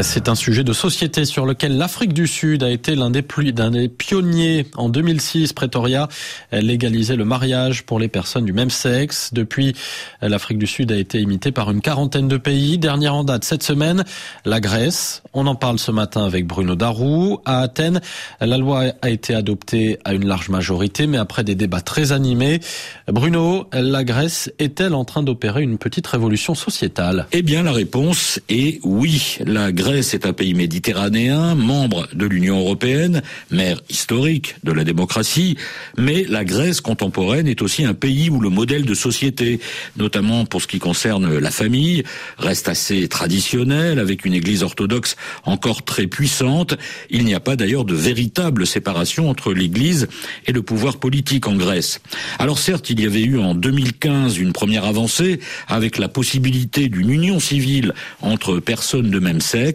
C'est un sujet de société sur lequel l'Afrique du Sud a été l'un des, des pionniers. En 2006, Pretoria légalisait le mariage pour les personnes du même sexe. Depuis, l'Afrique du Sud a été imitée par une quarantaine de pays. Dernière en date cette semaine, la Grèce. On en parle ce matin avec Bruno Darou. À Athènes, la loi a été adoptée à une large majorité, mais après des débats très animés. Bruno, la Grèce est-elle en train d'opérer une petite révolution sociétale? Eh bien, la réponse est oui. La est un pays méditerranéen, membre de l'Union européenne, mère historique de la démocratie, mais la Grèce contemporaine est aussi un pays où le modèle de société, notamment pour ce qui concerne la famille, reste assez traditionnel, avec une église orthodoxe encore très puissante. Il n'y a pas d'ailleurs de véritable séparation entre l'église et le pouvoir politique en Grèce. Alors certes, il y avait eu en 2015 une première avancée avec la possibilité d'une union civile entre personnes de même sexe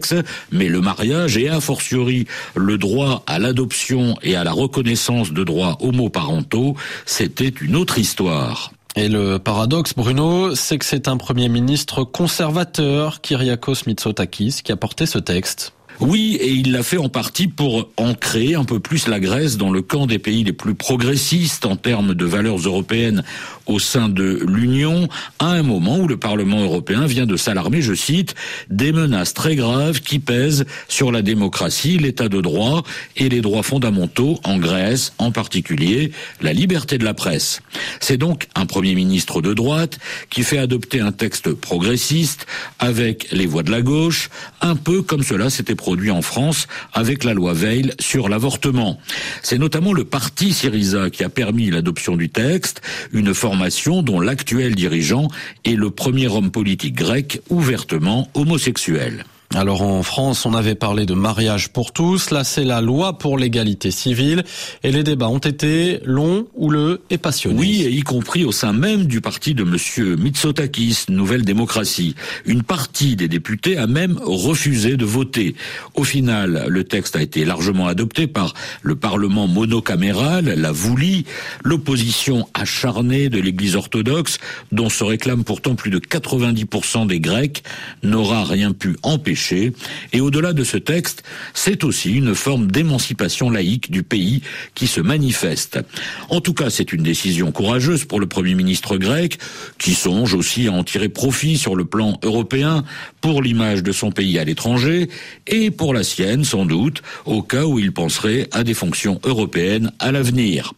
mais le mariage et a fortiori le droit à l'adoption et à la reconnaissance de droits homoparentaux, c'était une autre histoire. Et le paradoxe, Bruno, c'est que c'est un Premier ministre conservateur, Kyriakos Mitsotakis, qui a porté ce texte. Oui, et il l'a fait en partie pour ancrer un peu plus la Grèce dans le camp des pays les plus progressistes en termes de valeurs européennes au sein de l'Union, à un moment où le Parlement européen vient de s'alarmer, je cite, des menaces très graves qui pèsent sur la démocratie, l'état de droit et les droits fondamentaux en Grèce, en particulier la liberté de la presse. C'est donc un Premier ministre de droite qui fait adopter un texte progressiste avec les voix de la gauche, un peu comme cela s'était en France avec la loi Veil sur l'avortement. C'est notamment le parti Syriza qui a permis l'adoption du texte, une formation dont l'actuel dirigeant est le premier homme politique grec ouvertement homosexuel. Alors en France, on avait parlé de mariage pour tous. Là, c'est la loi pour l'égalité civile. Et les débats ont été longs, houleux et passionnés. Oui, et y compris au sein même du parti de Monsieur Mitsotakis, Nouvelle Démocratie. Une partie des députés a même refusé de voter. Au final, le texte a été largement adopté par le Parlement monocaméral, la Voulie, l'opposition acharnée de l'Église orthodoxe, dont se réclament pourtant plus de 90% des Grecs, n'aura rien pu empêcher et au-delà de ce texte, c'est aussi une forme d'émancipation laïque du pays qui se manifeste. En tout cas, c'est une décision courageuse pour le Premier ministre grec, qui songe aussi à en tirer profit sur le plan européen pour l'image de son pays à l'étranger et pour la sienne, sans doute, au cas où il penserait à des fonctions européennes à l'avenir.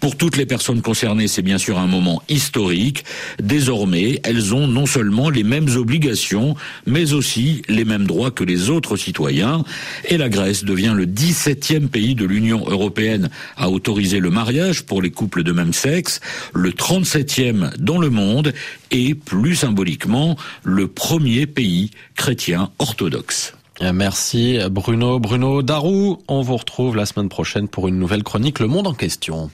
Pour toutes les personnes concernées, c'est bien sûr un moment historique. Désormais, elles ont non seulement les mêmes obligations, mais aussi les mêmes droits que les autres citoyens. Et la Grèce devient le 17e pays de l'Union européenne à autoriser le mariage pour les couples de même sexe, le 37e dans le monde et, plus symboliquement, le premier pays chrétien orthodoxe. Merci Bruno. Bruno Darou, on vous retrouve la semaine prochaine pour une nouvelle chronique Le Monde en question.